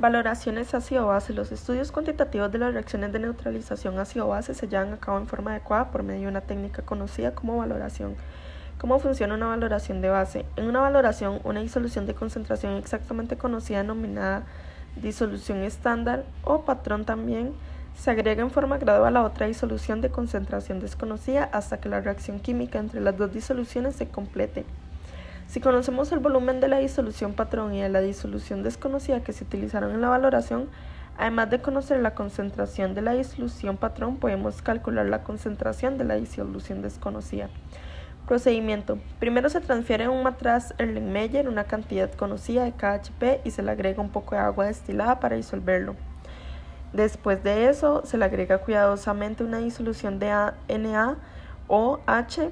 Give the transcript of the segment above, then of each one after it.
Valoraciones ácido-base. Los estudios cuantitativos de las reacciones de neutralización ácido-base se llevan a cabo en forma adecuada por medio de una técnica conocida como valoración. ¿Cómo funciona una valoración de base? En una valoración, una disolución de concentración exactamente conocida denominada disolución estándar o patrón también se agrega en forma gradual a otra disolución de concentración desconocida hasta que la reacción química entre las dos disoluciones se complete. Si conocemos el volumen de la disolución patrón y de la disolución desconocida que se utilizaron en la valoración, además de conocer la concentración de la disolución patrón, podemos calcular la concentración de la disolución desconocida. Procedimiento. Primero se transfiere un matraz Erlenmeyer una cantidad conocida de KHP y se le agrega un poco de agua destilada para disolverlo. Después de eso se le agrega cuidadosamente una disolución de Na o H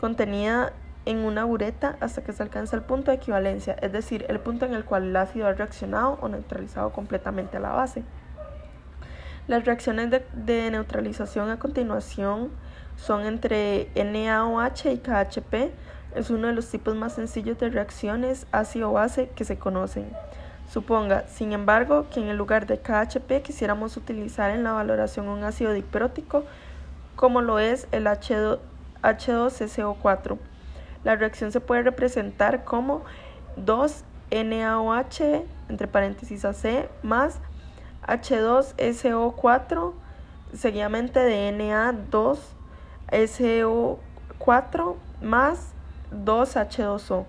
contenida en una bureta hasta que se alcanza el punto de equivalencia, es decir, el punto en el cual el ácido ha reaccionado o neutralizado completamente a la base. Las reacciones de, neutralización a continuación son entre NaOH y KHP. Es uno de los tipos más sencillos de reacciones ácido-base que se conocen. Suponga, sin embargo, que en lugar de KHP quisiéramos utilizar en la valoración un ácido diprótico como lo es el H2, H2SO4. La reacción se puede representar como 2NaOH, entre paréntesis AC, más H2SO4, seguidamente de Na2SO4 más 2H2O.